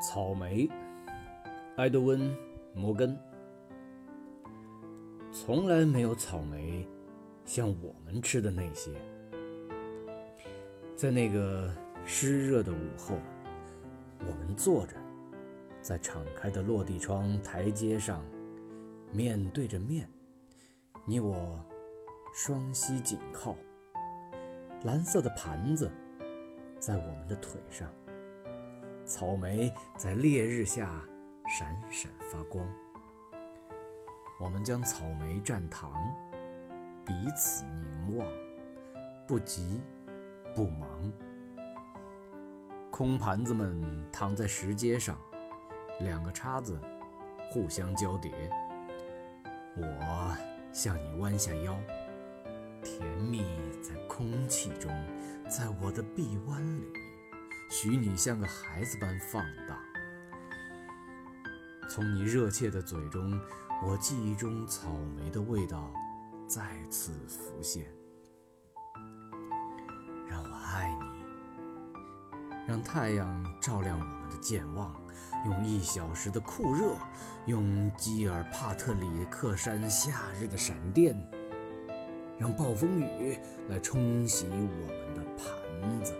草莓，埃德温·摩根。从来没有草莓像我们吃的那些。在那个湿热的午后，我们坐着，在敞开的落地窗台阶上，面对着面，你我双膝紧靠，蓝色的盘子在我们的腿上。草莓在烈日下闪闪发光，我们将草莓蘸糖，彼此凝望，不急不忙。空盘子们躺在石阶上，两个叉子互相交叠。我向你弯下腰，甜蜜在空气中，在我的臂弯里。许你像个孩子般放荡，从你热切的嘴中，我记忆中草莓的味道再次浮现。让我爱你，让太阳照亮我们的健忘，用一小时的酷热，用基尔帕特里克山夏日的闪电，让暴风雨来冲洗我们的盘子。